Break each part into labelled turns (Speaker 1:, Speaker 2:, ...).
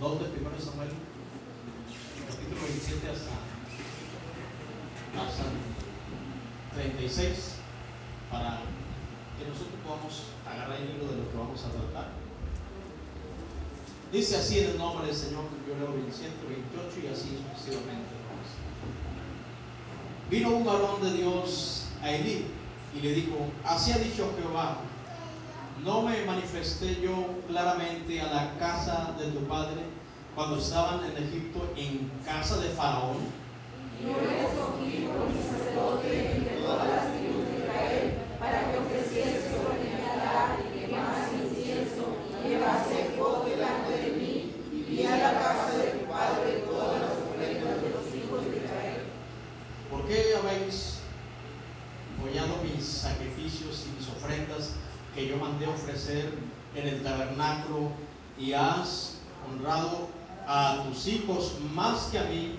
Speaker 1: 2 de 1 Samuel, capítulo 27 hasta, hasta 36, para que nosotros podamos agarrar el hilo de lo que vamos a tratar. Dice así en el nombre del Señor, yo leo el 128 y así sucesivamente. Vino un varón de Dios a Elí y le dijo, así ha dicho Jehová, no me manifesté yo claramente a la casa de tu padre cuando estaban en Egipto en casa de Faraón
Speaker 2: tribus de Israel para que ofreciese sobre mi altar y quemase incienso y llevase fuego delante de mí y vi a la casa de tu padre todas las ofrendas de los hijos de Israel.
Speaker 1: ¿Por qué habéis follado mis sacrificios y mis ofrendas que yo mandé en el tabernáculo y has honrado a tus hijos más que a mí,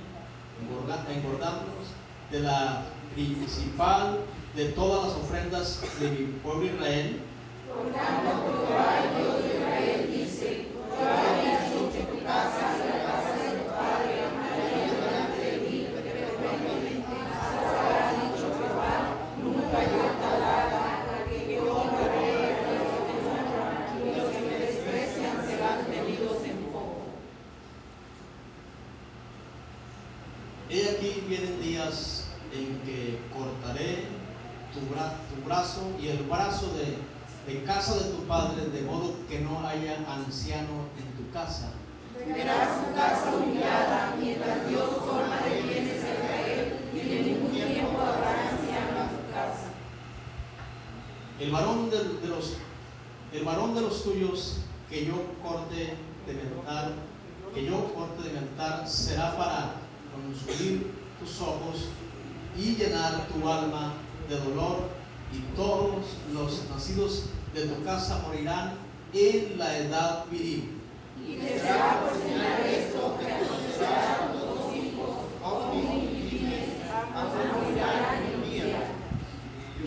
Speaker 1: engordándolos de la principal de todas las ofrendas de mi pueblo Israel?
Speaker 2: Por tanto, Jehová, tú habías hecho tu casa y la casa de tu padre andarían delante de mí perpetuamente. Mas ahora ha dicho Jehová, nunca yo tal haga, porque yo honraré a los que me honran, y los que me desprecian serán tenidos en poco.
Speaker 1: He aquí vienen días en que cortaré tu, bra- tu brazo y el brazo de, de casa de tu padre, de modo que no haya anciano en tu casa.
Speaker 2: Verás tu casa humillada, mientras Dios forma de bienes a Israel, y en ningún tiempo habrá anciano en tu casa.
Speaker 1: El varón de, de los, el varón de los tuyos que yo corte de mi altar, que yo corte de mi altar, será para consumir tus ojos y llenar tu alma de dolor, y todos los nacidos de tu casa morirán en la edad viril.
Speaker 2: Y te será por señal esto que acontecerá a tus dos hijos, Ofni y Fines, ambos morirán en un día.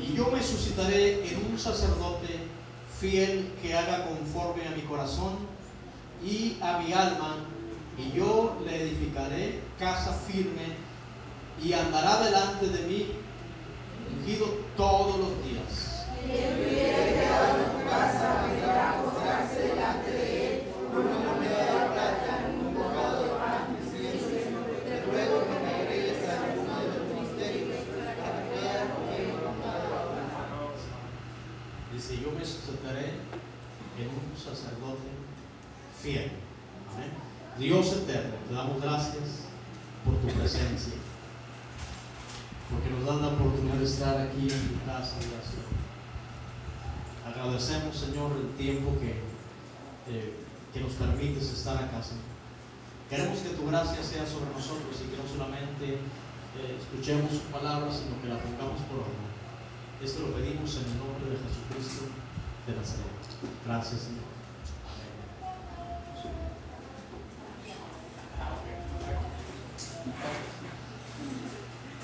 Speaker 1: Y yo me suscitaré en un sacerdote fiel que haga conforme a mi corazón y a mi alma, y yo le edificaré casa firme y andará delante de mí ungido todos los días.
Speaker 2: Y el que hubiere quedado en tu casa vendrá a postrarse delante de él, con una moneda de plata y un bocado de pan, diciendo, te ruego que me agregues alguno de tus misterios para que pueda comer con toda
Speaker 1: Dice, yo me suscitaré en un sacerdote fiel. Amén. Dios eterno, te damos gracias por tu presencia, porque nos dan la oportunidad de estar aquí en tu casa de oración. Agradecemos, Señor, el tiempo que, eh, que nos permites estar acá, Señor. Queremos que tu gracia sea sobre nosotros y que no solamente eh, escuchemos su palabra, sino que la pongamos por obra. Esto lo pedimos en el nombre de Jesucristo de Nazaret. Gracias, Señor. Amén.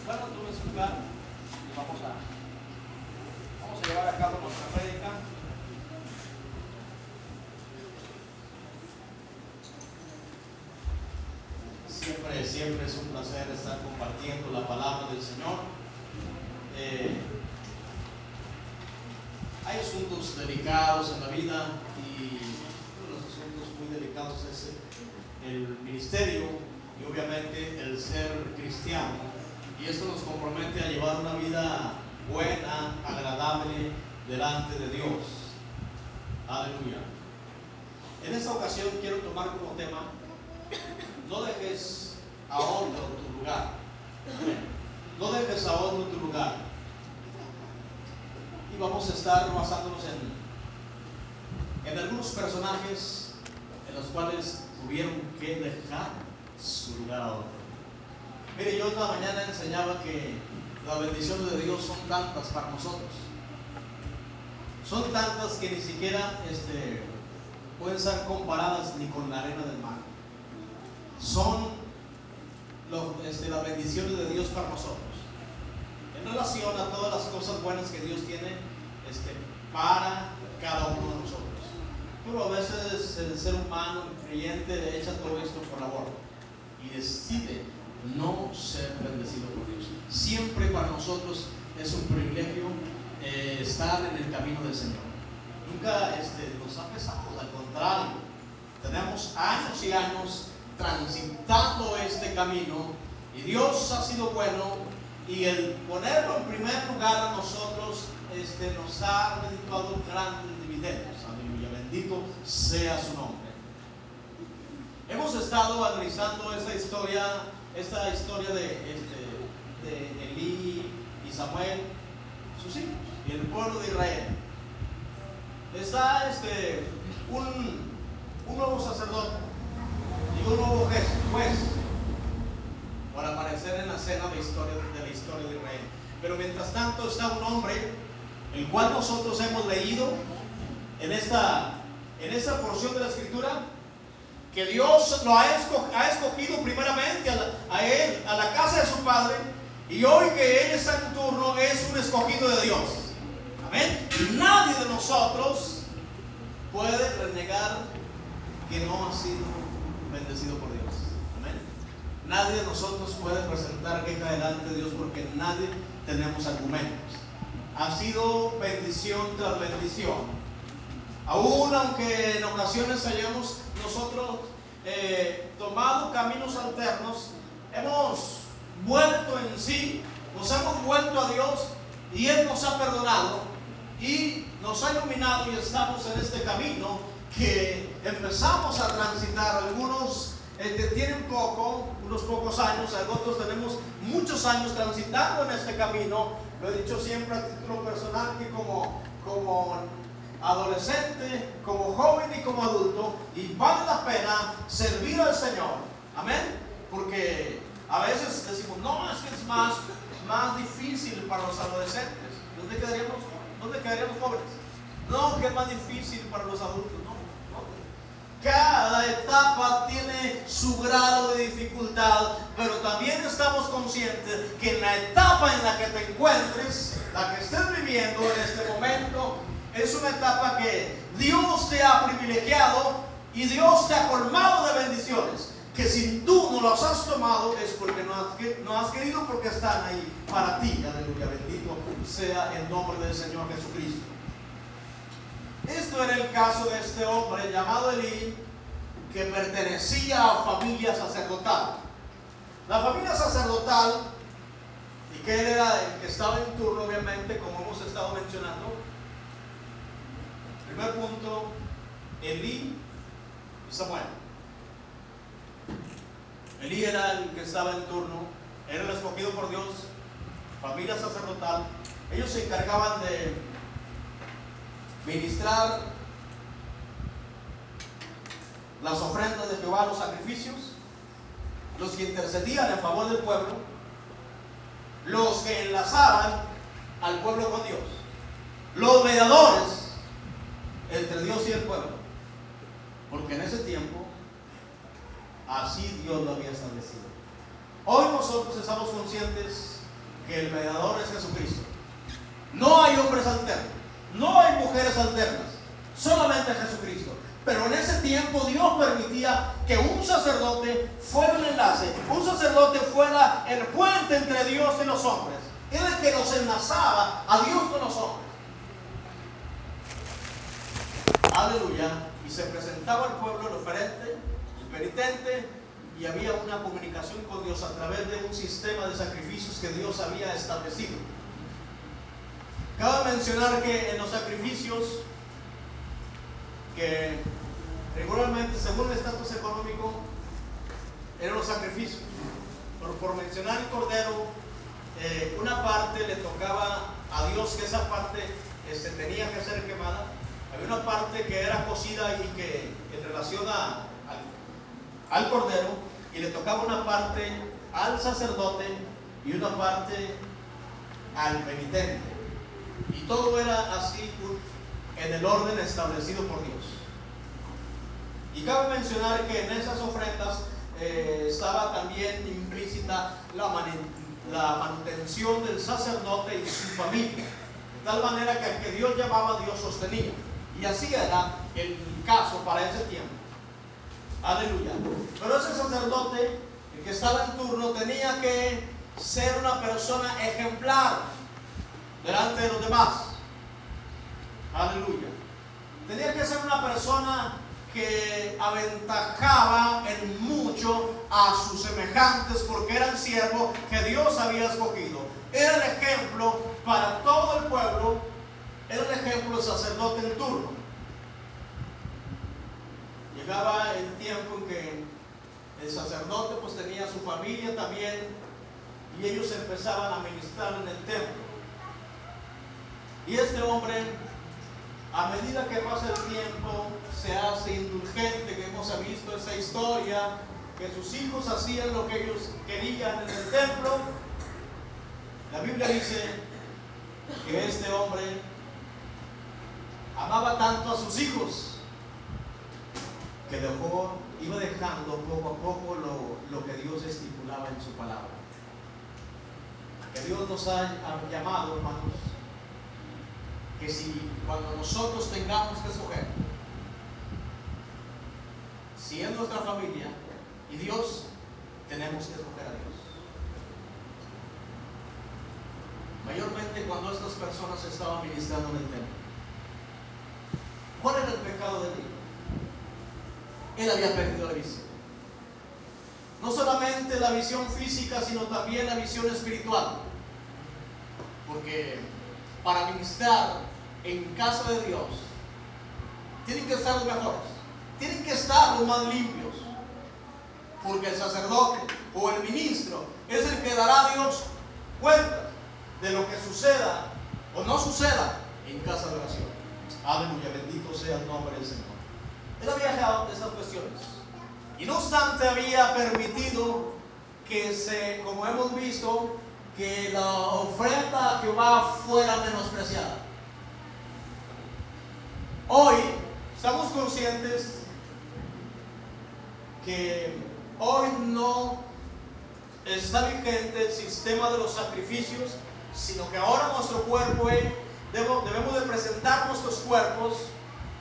Speaker 1: Bueno, tomen su lugar y vamos a, vamos a llevar a cabo nuestra prédica. Siempre, siempre es un placer estar compartiendo la palabra del Señor. Eh, hay asuntos delicados en la vida y uno de los asuntos muy delicados es el ministerio y obviamente el ser cristiano. Y a llevar una vida buena, agradable delante de Dios. Aleluya. En esta ocasión quiero tomar como tema, no dejes a otro tu lugar. No dejes a otro tu lugar y vamos a estar basándonos en, en algunos personajes en los cuales tuvieron que dejar su lugar a otro. Mire, yo esta mañana enseñaba que las bendiciones de Dios son tantas para nosotros. Son tantas que ni siquiera este, pueden ser comparadas ni con la arena del mar. Son este, las bendiciones de Dios para nosotros en relación a todas las cosas buenas que Dios tiene este, para cada uno de nosotros. Pero a veces el ser humano, el creyente, echa todo esto por la borda y decide no ser bendecido por Dios. Siempre para nosotros es un privilegio eh, estar en el camino del Señor. Nunca este, nos ha pesado, al contrario, tenemos años y años transitando este camino y Dios ha sido bueno y el ponerlo en primer lugar a nosotros este, nos ha redituado grandes dividendos. Aleluya, bendito sea su nombre. Hemos estado analizando esta historia, esta historia de, este, de Elí y Samuel, sus hijos, y el pueblo de Israel. Está este, un, un nuevo sacerdote y un nuevo juez, juez por aparecer en la escena de, historia, de la historia de Israel. Pero mientras tanto está un hombre, el cual nosotros hemos leído en esta, en esta porción de la escritura, que Dios lo ha, escogido primeramente a, a él, a la casa de su padre, y hoy que él está en turno es un escogido de Dios. Amén. Nadie de nosotros puede renegar que no ha sido bendecido por Dios. Nadie de nosotros puede presentar queja delante de Dios porque nadie tenemos argumentos. Ha sido bendición tras bendición. Aún aunque en ocasiones hayamos nosotros eh, caminos alternos, hemos vuelto en sí, nos hemos vuelto a Dios y Él nos ha perdonado y nos ha iluminado y estamos en este camino que empezamos a transitar algunos este, tienen poco, unos pocos años, otros tenemos muchos años transitando en este camino. Lo he dicho siempre a título personal que como, como adolescente, como joven y como adulto, y vale la pena servir al Señor. Amén. Porque a veces decimos, no, es que es más, más difícil para los adolescentes. ¿Dónde quedaríamos, dónde quedaríamos jóvenes? No, que es más difícil para los adultos. Cada etapa tiene su grado de dificultad, pero también estamos conscientes que en la etapa en la que te encuentres, la que estés viviendo en este momento, es una etapa que Dios te ha privilegiado y Dios te ha colmado de bendiciones. Que si tú no las has tomado es porque no has, no has querido, porque están ahí para ti. Aleluya, bendito sea el nombre del Señor Jesucristo. Esto era el caso de este hombre llamado Elí, que pertenecía a familia sacerdotal. La familia sacerdotal, y que él era el que estaba en turno, obviamente, como hemos estado mencionando. Primer punto, Elí y Samuel. Elí era el que estaba en turno, era el escogido por Dios, familia sacerdotal. Ellos se encargaban de ministrar las ofrendas de Jehová, los sacrificios, los que intercedían en favor del pueblo, los que enlazaban al pueblo con Dios, los mediadores entre Dios y el pueblo, porque en ese tiempo así Dios lo había establecido. Hoy nosotros estamos conscientes que el mediador es Jesucristo. No hay hombres alternos. No hay mujeres alternas, solamente Jesucristo. Pero en ese tiempo Dios permitía que un sacerdote fuera el enlace, un sacerdote fuera el puente entre Dios y los hombres. Era el que los enlazaba a Dios con los hombres. Aleluya. Y se presentaba al pueblo el oferente, el penitente, y había una comunicación con Dios a través de un sistema de sacrificios que Dios había establecido. Cabe mencionar que en los sacrificios, que regularmente, según el estatus económico, eran los sacrificios. Por mencionar el cordero, eh, una parte le tocaba a Dios que esa parte este, tenía que ser quemada. Había una parte que era cocida y que en relación al cordero, y le tocaba una parte al sacerdote y una parte al penitente. Y todo era así en el orden establecido por Dios. Y cabe mencionar que en esas ofrendas eh, estaba también implícita la, la manutención del sacerdote y su familia. De tal manera que al que Dios llamaba, Dios sostenía. Así era el caso para ese tiempo. Aleluya. Pero ese sacerdote, el que estaba en turno, tenía que ser una persona ejemplar delante de los demás. Aleluya. Tenía que ser una persona que aventajaba en mucho a sus semejantes porque era el siervo que Dios había escogido. Era el ejemplo para todo el pueblo, era el ejemplo sacerdote en turno. Llegaba el tiempo en que el sacerdote pues tenía su familia también y ellos empezaban a ministrar en el templo. Y este hombre, a medida que pasa el tiempo, se hace indulgente, que hemos visto esa historia, que sus hijos hacían lo que ellos querían en el templo. La Biblia dice que este hombre amaba tanto a sus hijos que dejó, iba dejando poco a poco lo, lo que Dios estipulaba en su palabra. Que Dios nos ha llamado, hermanos, que si cuando nosotros tengamos que escoger, si es nuestra familia y Dios, tenemos que escoger a Dios. Mayormente cuando estas personas estaban ministrando en el templo. ¿Cuál era el pecado de Dios? Él había perdido la visión. No solamente la visión física, sino también la visión espiritual. Porque para ministrar en casa de Dios, tienen que estar los mejores, tienen que estar los más limpios. Porque el sacerdote o el ministro es el que dará a Dios cuenta de lo que suceda o no suceda en casa de oración. Aleluya, bendito sea el nombre del Señor. Él había dejado estas cuestiones. Y no obstante había permitido que se, como hemos visto, que la ofrenda a Jehová fuera menospreciada. Hoy estamos conscientes que hoy no está vigente el sistema de los sacrificios, sino que ahora nuestro cuerpo debemos, debemos de presentar nuestros cuerpos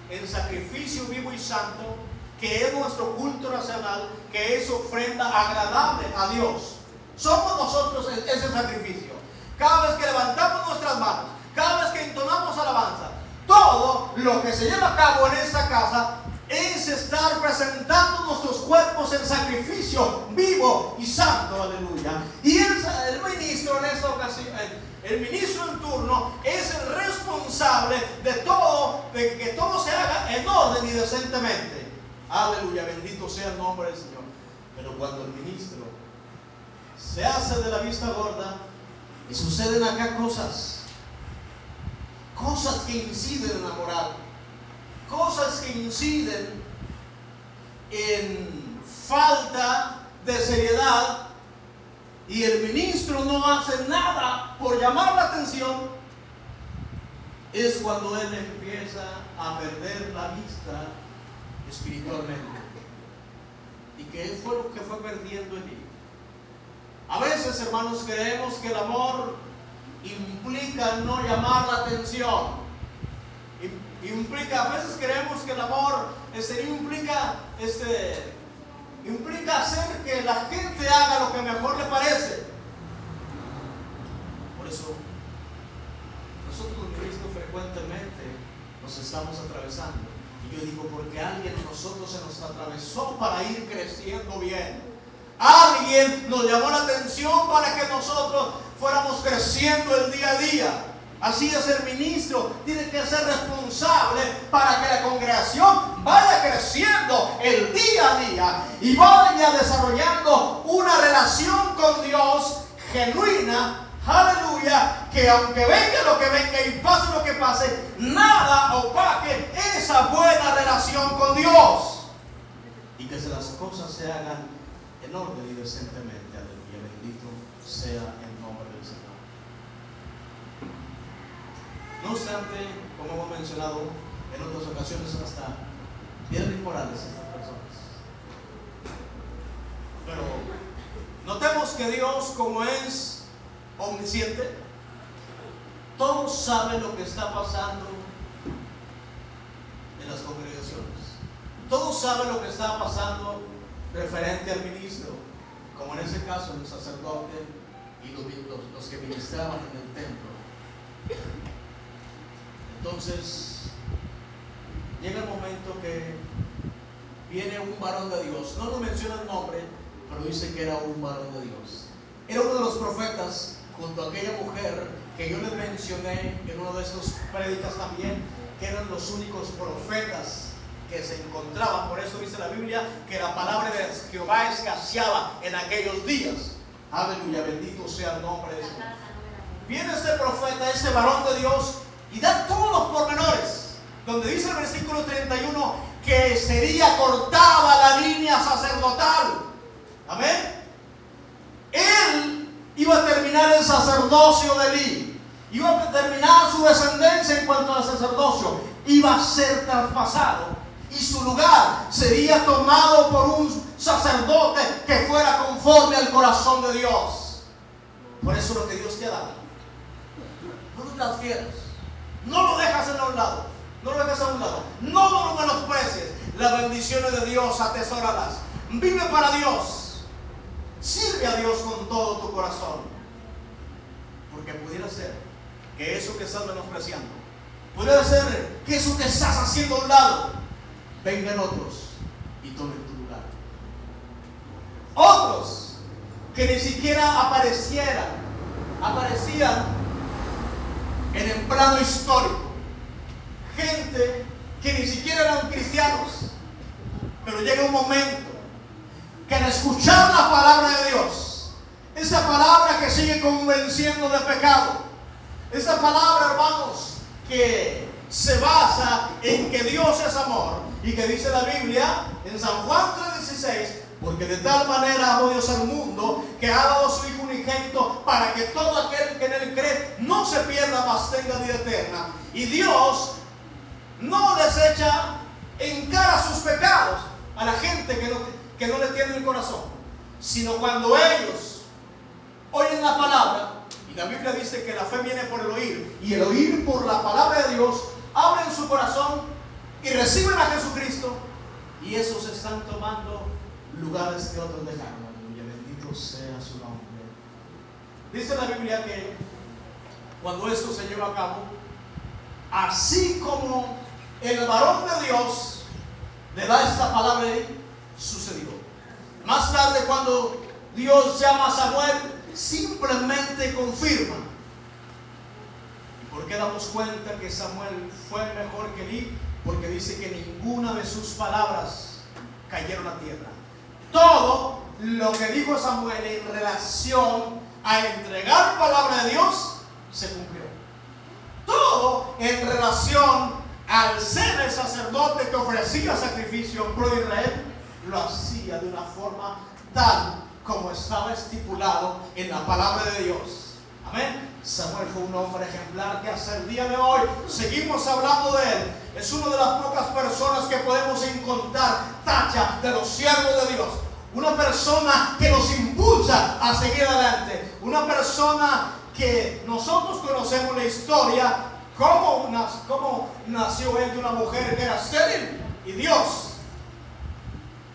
Speaker 1: en sacrificio vivo y santo, que es nuestro culto nacional, que es ofrenda agradable a Dios. Somos nosotros ese sacrificio. Cada vez que levantamos nuestras manos, cada vez que entonamos alabanza, todo lo que se lleva a cabo en esta casa es estar presentando nuestros cuerpos en sacrificio vivo y santo, aleluya. Y el ministro en esta ocasión, el ministro en turno es el responsable de todo, de que todo se haga en orden y decentemente. Aleluya, bendito sea el nombre del Señor. Pero cuando el ministro se hace de la vista gorda y suceden acá cosas, cosas que inciden en la moral, cosas que inciden en falta de seriedad y el ministro no hace nada por llamar la atención, es cuando él empieza a perder la vista espiritualmente. ¿Y qué fue lo que fue perdiendo en él? A veces, hermanos, creemos que el amor implica no llamar la atención. Implica, a veces creemos que el amor este, implica este, implica hacer que la gente haga lo que mejor le parece. Nosotros los ministros frecuentemente nos estamos atravesando. Y yo digo, porque alguien a nosotros se nos atravesó para ir creciendo bien. Alguien nos llamó la atención para que nosotros fuéramos creciendo el día a día. Así es el ministro, tiene que ser responsable para que la congregación vaya creciendo el día a día y vaya desarrollando una relación con Dios genuina, aleluya, que aunque venga lo que venga y pase lo que pase, nada opaque esa buena relación con Dios. Y que las cosas se hagan en orden y decentemente, aleluya, bendito sea el nombre del Señor. No obstante, como hemos mencionado en otras ocasiones, hasta bien inmorales estas personas. Pero notemos que Dios, como es omnisciente, todo sabe lo que está pasando en las congregaciones sabe lo que está pasando referente al ministro, como en ese caso el sacerdote y los, los que ministraban en el templo. Entonces, llega el momento que viene un varón de Dios. No nos menciona el nombre, pero dice que era un varón de Dios. Era uno de los profetas junto a aquella mujer que yo les mencioné en uno de estos prédicas también, que eran los únicos profetas que se encontraban. Por eso dice la Biblia que la palabra de Jehová escaseaba en aquellos días. Aleluya, bendito sea el nombre de Dios. Viene este profeta, este varón de Dios, y da todos los pormenores. Donde dice el versículo 31 que sería cortada la línea sacerdotal. Amén. Iba a terminar el sacerdocio de Eli. Iba a terminar su descendencia en cuanto al sacerdocio. Iba a ser traspasado. Y su lugar sería tomado por un sacerdote que fuera conforme al corazón de Dios. Por eso lo que Dios te ha dado. No lo transfieras. No lo dejas en un lado. No lo dejes a un lado. No lo menosprecies. Las bendiciones de Dios, atesóralas. Vive para Dios. Sirve a Dios con todo tu corazón. Porque pudiera ser que eso que estás menospreciando, pudiera ser que eso que estás haciendo a un lado, vengan otros y tomen tu lugar. Otros que ni siquiera aparecieran, aparecían en el plano histórico gente que ni siquiera eran cristianos. Pero llega un momento que al escuchar la palabra de Dios, esa palabra que sigue convenciendo de pecado, esa palabra, hermanos, que se basa en que Dios es amor y que dice la Biblia en San Juan 3:16, porque de tal manera amó Dios al mundo que ha dado su Hijo unigénito para que todo aquel que en él cree no se pierda, mas tenga vida eterna. Y Dios no desecha en cara sus pecados a la gente que no, que no le tiene el corazón, sino cuando ellos oyen la palabra, y la Biblia dice que la fe viene por el oír, y el oír por la palabra de Dios, abren su corazón y reciben a Jesucristo, y esos están tomando lugares que otros dejaron. Aleluya, bendito sea su nombre. Dice la Biblia que cuando esto se lleva a cabo, así como el varón de Dios le da esta palabra y sucedió. Más tarde cuando Dios llama a Samuel, simplemente confirma. ¿Y por qué damos cuenta que Samuel fue mejor que Eli? Porque dice que ninguna de sus palabras cayeron a tierra. Todo lo que dijo Samuel en relación a entregar palabra de Dios se cumplió. Todo en relación al ser el sacerdote que ofrecía sacrificio pro Israel, lo hacía de una forma tal como estaba estipulado en la palabra de Dios. Amén. Samuel fue un hombre ejemplar que hasta el día de hoy seguimos hablando de él. Es una de las pocas personas que podemos encontrar tacha de los siervos de Dios. Una persona que nos impulsa a seguir adelante. Una persona que nosotros conocemos la historia ¿Cómo, ¿Cómo nació él de una mujer que era estéril? Y Dios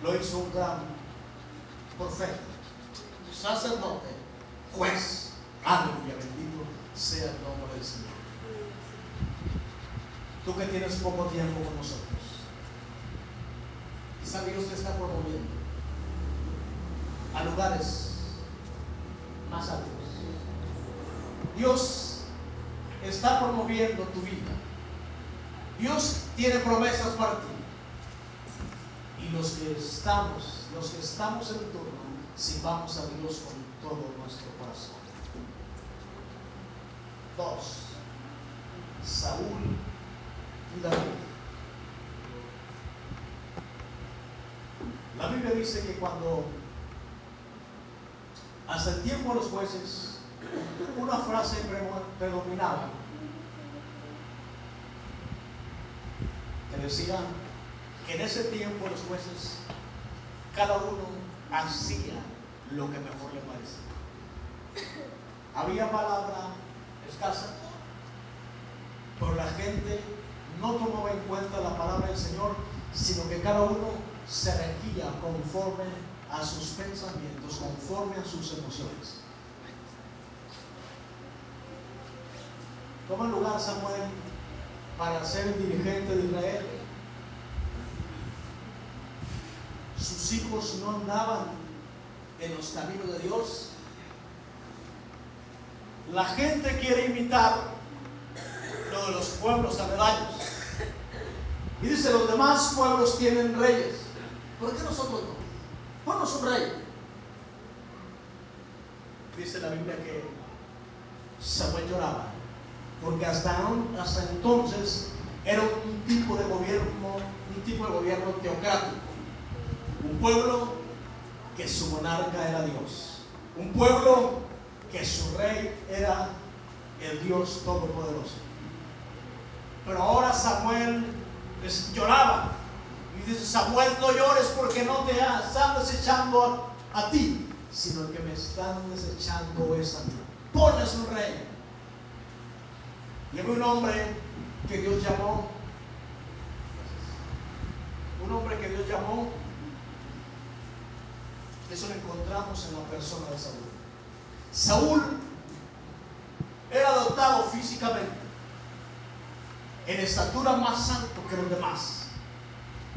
Speaker 1: lo hizo un gran profeta, sacerdote, juez. Aleluya, bendito sea el nombre del Señor. Tú que tienes poco tiempo con nosotros, quizá Dios te está promoviendo a lugares más altos. Dios está promoviendo tu vida. Dios tiene promesas para ti. Y los que estamos, los que estamos en turno, sirvamos a Dios con todo nuestro corazón. Dos, Saúl y David. La Biblia dice que cuando hasta el tiempo de los jueces una frase predominaba que decía en ese tiempo los jueces, cada uno hacía lo que mejor le parecía. Había palabra escasa, pero la gente no tomaba en cuenta la palabra del Señor, sino que cada uno se regía conforme a sus pensamientos, conforme a sus emociones. Toma lugar Samuel para ser dirigente de Israel. Sus hijos no andaban en los caminos de Dios. La gente quiere imitar lo de los pueblos aledaños. Y dice, los demás pueblos tienen reyes. ¿Por qué nosotros no? Ponnos un rey. Dice la Biblia que Samuel lloraba, porque hasta, hasta entonces era un tipo de gobierno, un tipo de gobierno teocrático. Un pueblo que su monarca era Dios. Un pueblo que su rey era el Dios Todopoderoso. Pero ahora Samuel lloraba y dice, Samuel, no llores porque no te están desechando a, ti, sino que me están desechando es a mí. Ponles un rey. Y había un hombre que Dios llamó, un hombre que Dios llamó, eso lo encontramos en la persona de Saúl. Saúl era dotado físicamente, en estatura más alto que los demás.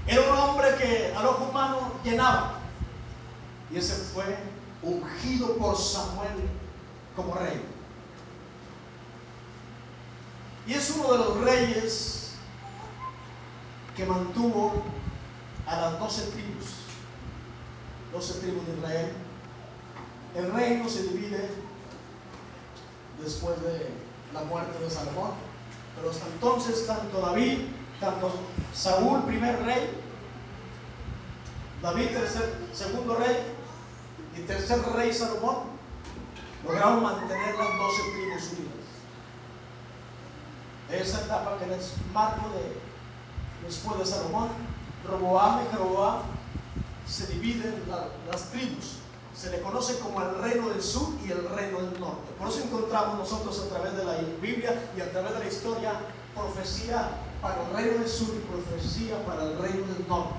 Speaker 1: Era un hombre que al ojo humano llenaba. Y ese fue ungido por Samuel como rey. Y es uno de los reyes que mantuvo a las doce tribus, doce tribus de Israel. El reino se divide después de la muerte de Salomón, pero hasta entonces tanto David tanto Saúl, primer rey, David, tercer, segundo rey, y tercer rey Salomón, lograron mantener las doce tribus unidas. Esa etapa que les marco de después de Salomón, Roboam y Jeroboam se dividen las tribus. Se le conoce como el reino del sur y el reino del norte. Por eso encontramos nosotros a través de la Biblia y a través de la historia profecía para el reino del sur y profecía para el reino del norte.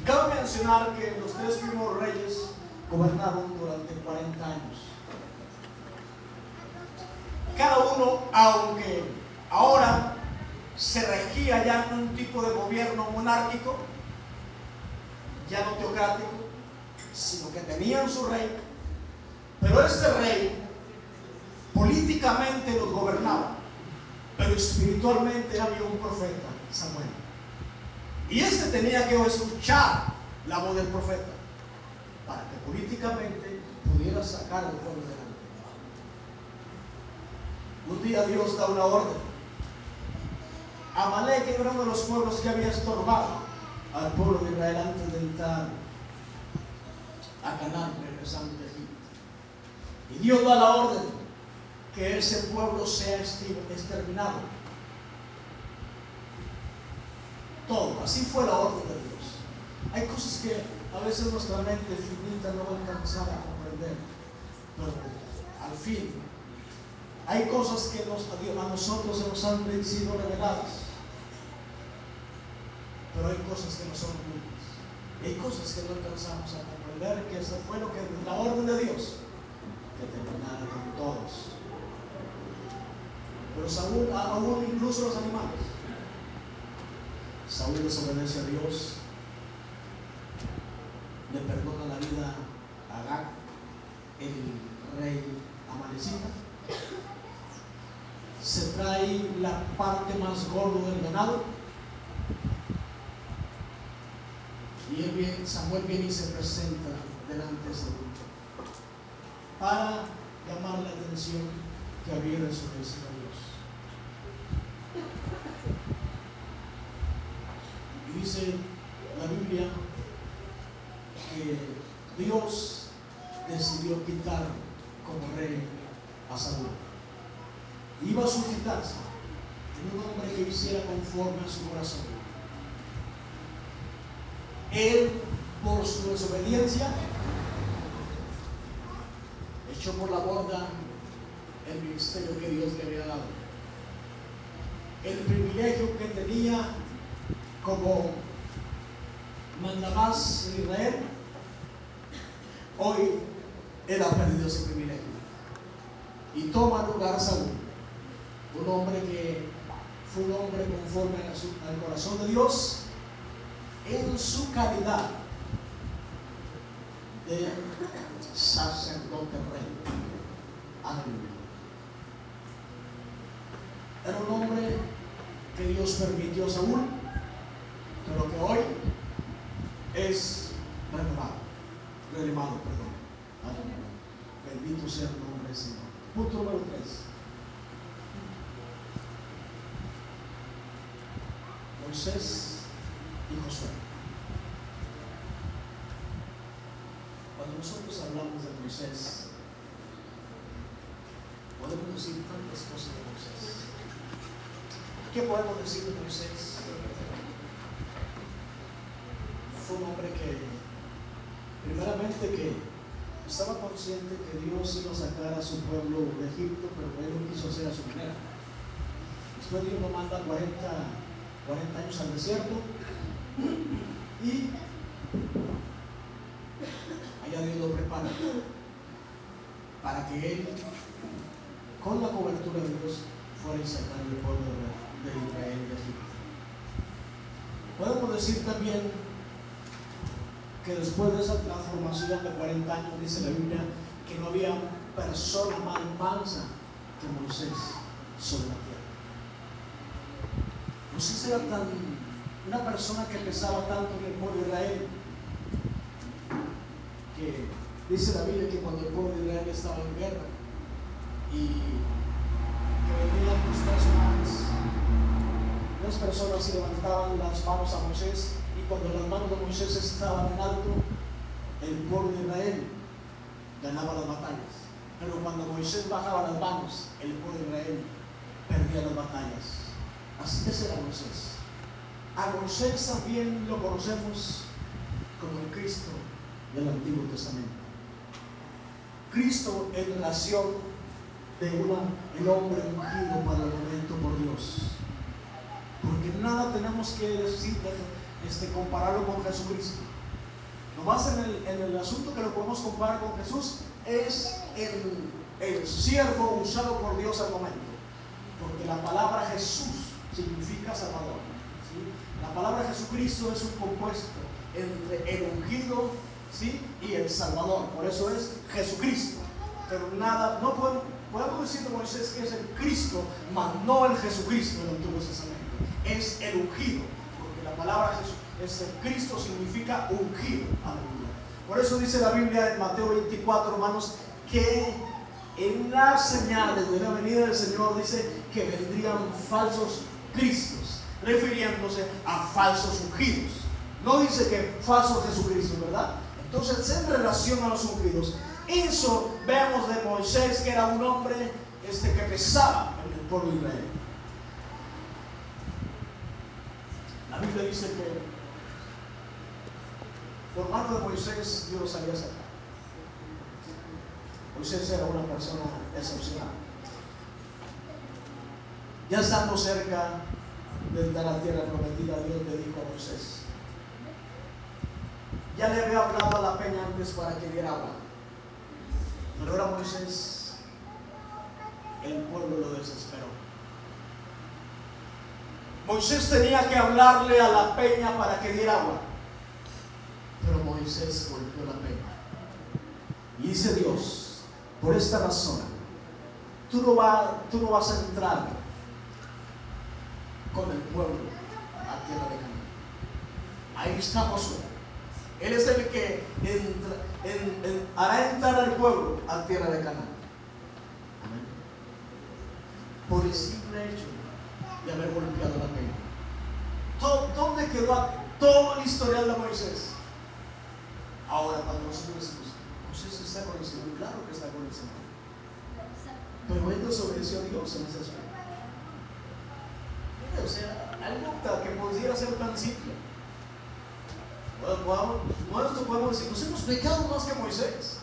Speaker 1: Y cabe mencionar que los tres primeros reyes gobernaron durante 40 años. Cada uno, aunque ahora se regía ya en un tipo de gobierno monárquico, no teocrático, sino que tenían su rey, pero este rey políticamente los gobernaba. Pero espiritualmente había un profeta, Samuel. Y este tenía que escuchar la voz del profeta para que políticamente pudiera sacar al pueblo delante. Un día Dios da una orden. Amalek era uno de los pueblos que había estorbado al pueblo de Israel antes de entrar a Canaán, regresando de Egipto. Y Dios da la orden que ese pueblo sea exterminado. Todo, así fue la orden de Dios. Hay cosas que a veces nuestra mente finita no va a alcanzar a comprender, pero al fin hay cosas que a nosotros se nos han sido reveladas, pero hay cosas que no son. Hay cosas que no alcanzamos a comprender, que eso fue lo que la orden de Dios, que terminara con todos. Pero Saúl, aún incluso los animales. Saúl desobedece a Dios, le perdona la vida a Agag, el rey amalecita. Se trae la parte más gorda del ganado. Y Samuel viene y se presenta delante de Saúl para llamar la atención que había desobedecido a Dios. Dice la Biblia que Dios decidió quitar como rey a Saúl. Iba a suscitarse en un hombre que hiciera conforme a su corazón. Él, por su desobediencia, echó por la borda el ministerio que Dios le había dado. El privilegio que tenía como manda más en Israel, hoy él ha perdido ese privilegio. Y toma lugar Saúl, un hombre que fue un hombre conforme al corazón de Dios en su calidad de sacerdote rey. Aleluya. Era un hombre que Dios permitió Saúl, pero que hoy es renovado, relevado, perdón. Aleluya. Bendito sea el nombre del Señor. Punto número 3. Moisés y Josué. Nosotros hablamos de Moisés, podemos decir tantas cosas de Moisés. ¿Qué podemos decir de Moisés? Fue un hombre que, primeramente, que estaba consciente que Dios iba a sacar a su pueblo de Egipto, pero él lo quiso hacer a su manera. Después Dios lo manda 40, 40 años al desierto y allá Dios lo prepara para que él con la cobertura de Dios fuera y al pueblo de Israel de Egipto. Podemos decir también que después de esa transformación de 40 años, dice la Biblia, que no había persona más mansa que Moisés sobre la tierra. Moisés era tan, una persona que pesaba tanto en el pueblo de Israel, que dice la Biblia que cuando el pueblo de Israel estaba en guerra, y que venían los personas, las personas levantaban las manos a Moisés y cuando las manos de Moisés estaban en alto, el pueblo de Israel ganaba las batallas. Pero cuando Moisés bajaba las manos, el pueblo de Israel perdía las batallas. Así que era Moisés. A Moisés también lo conocemos como el Cristo del Antiguo Testamento. Cristo en relación de una, el hombre ungido para el momento por Dios. Porque nada tenemos que decir, este, compararlo con Jesucristo. Nomás en el, en el asunto que lo podemos comparar con Jesús es el, el siervo usado por Dios al momento. Porque la palabra Jesús significa Salvador. La palabra Jesucristo es un compuesto entre el ungido ¿sí? y el Salvador. Por eso es Jesucristo. Pero nada, no podemos decir de Moisés que es el Cristo, mas no el Jesucristo del Antiguo Testamento. Es el ungido, porque la palabra Jesús, es el Cristo significa ungido. Aleluya. Por eso dice la Biblia en Mateo 24, hermanos, que en las señales de la venida del Señor dice que vendrían falsos Cristos, refiriéndose a falsos ungidos. No dice que falso Jesucristo, ¿verdad? Entonces, en relación a los ungidos, eso vemos de Moisés que era un hombre este, que pesaba en el pueblo de Israel. La Biblia dice que por mano de Moisés Dios los había sacado. Moisés era una persona excepcional. Ya estando cerca de entrar a la tierra prometida, Dios le dijo a Moisés, ya le había hablado a la peña antes para que diera agua. Pero ahora Moisés, el pueblo lo desesperó. Moisés tenía que hablarle a la peña para que diera agua. Pero Moisés golpeó la peña. Y dice Dios, por esta razón, tú no, tú no vas a entrar con el pueblo a tierra de Canaán. Ahí está Josué. Él es el que hará entrar al pueblo a tierra de Canaán. Por el simple hecho de haber golpeado la peña. ¿Dónde quedó todo el historial de Moisés? Ahora, cuando nosotros decimos, Moisés está con el Señor, claro que está con el Señor. Pero él desobedeció a Dios en ese aspecto. O sea, algo que pudiera ser tan simple nosotros podemos decir, nos hemos pecado más que Moisés.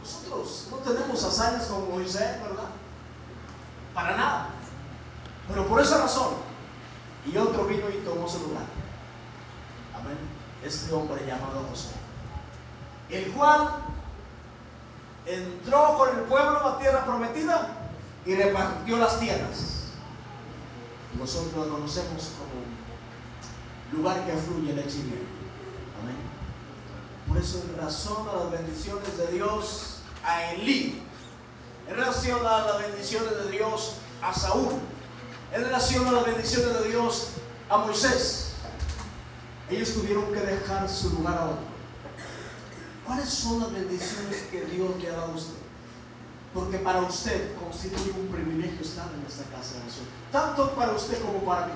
Speaker 1: Nosotros no tenemos hazañas como Moisés, ¿verdad? Para nada. Pero por esa razón, y otro vino y tomó su lugar. Amén. Este hombre llamado José. El cual entró con el pueblo a la tierra prometida y repartió las tierras. Nosotros lo conocemos como lugar que fluye leche y. Amén. Por eso en razón a las bendiciones de Dios a Elí, en relación a las bendiciones de Dios a Saúl, en relación a las bendiciones de Dios a Moisés, ellos tuvieron que dejar su lugar a otro. ¿Cuáles son las bendiciones que Dios le ha dado a usted? Porque para usted constituye un privilegio estar en esta casa de oración. Tanto para usted como para mí.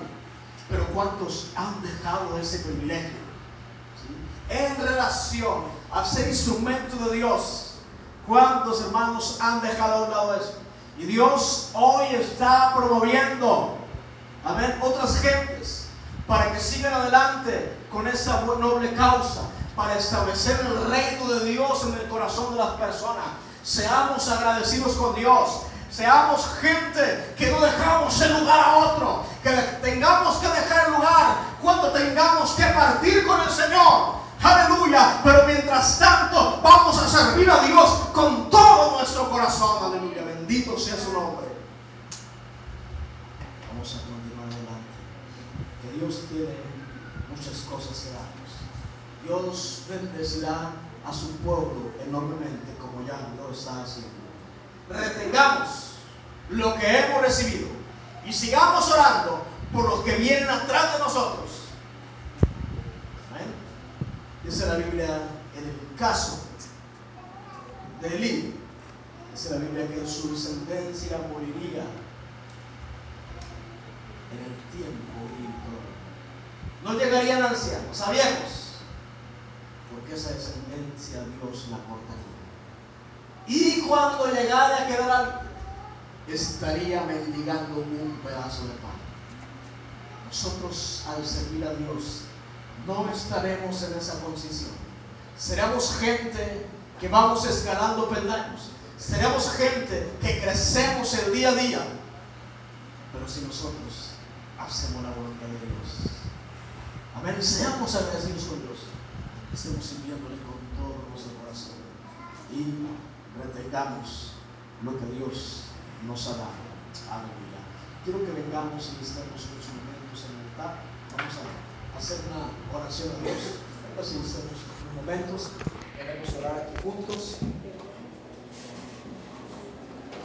Speaker 1: Pero ¿cuántos han dejado ese privilegio? En relación a ser instrumento de Dios. ¿Cuántos hermanos han dejado a un lado eso? Y Dios hoy está promoviendo, amén, otras gentes para que sigan adelante con esa noble causa, para establecer el reino de Dios en el corazón de las personas. Seamos agradecidos con Dios. Seamos gente que no dejamos el lugar a otro. Que tengamos que dejar el lugar cuando tengamos que partir con el Señor. Aleluya. Pero mientras tanto vamos a servir a Dios con todo nuestro corazón. Aleluya. Bendito sea su nombre. Vamos a continuar adelante. Que Dios tiene muchas cosas que darnos. Dios bendecirá a su pueblo enormemente como ya lo está haciendo. Retengamos lo que hemos recibido y sigamos orando por los que vienen atrás de nosotros. Amén. Dice la Biblia en el caso de Elí, dice la Biblia que su descendencia moriría en el tiempo y No llegarían ancianos, a viejos, porque esa descendencia Dios la cortaría. Y cuando llegara a quedar alto, estaría mendigando un pedazo de pan. Nosotros al servir a Dios no estaremos en esa posición. Seremos gente que vamos escalando peldaños. Seremos gente que crecemos el día a día. Pero si nosotros hacemos la voluntad de Dios. Amén. Seamos agradecidos con Dios. Estemos sirviéndole con todo nuestro corazón. Y retengamos lo que Dios nos ha dado. Aleluya. Quiero que vengamos y estemos unos momentos en el altar. Vamos a hacer una oración a Dios. Venga si estemos unos momentos. Queremos orar aquí juntos.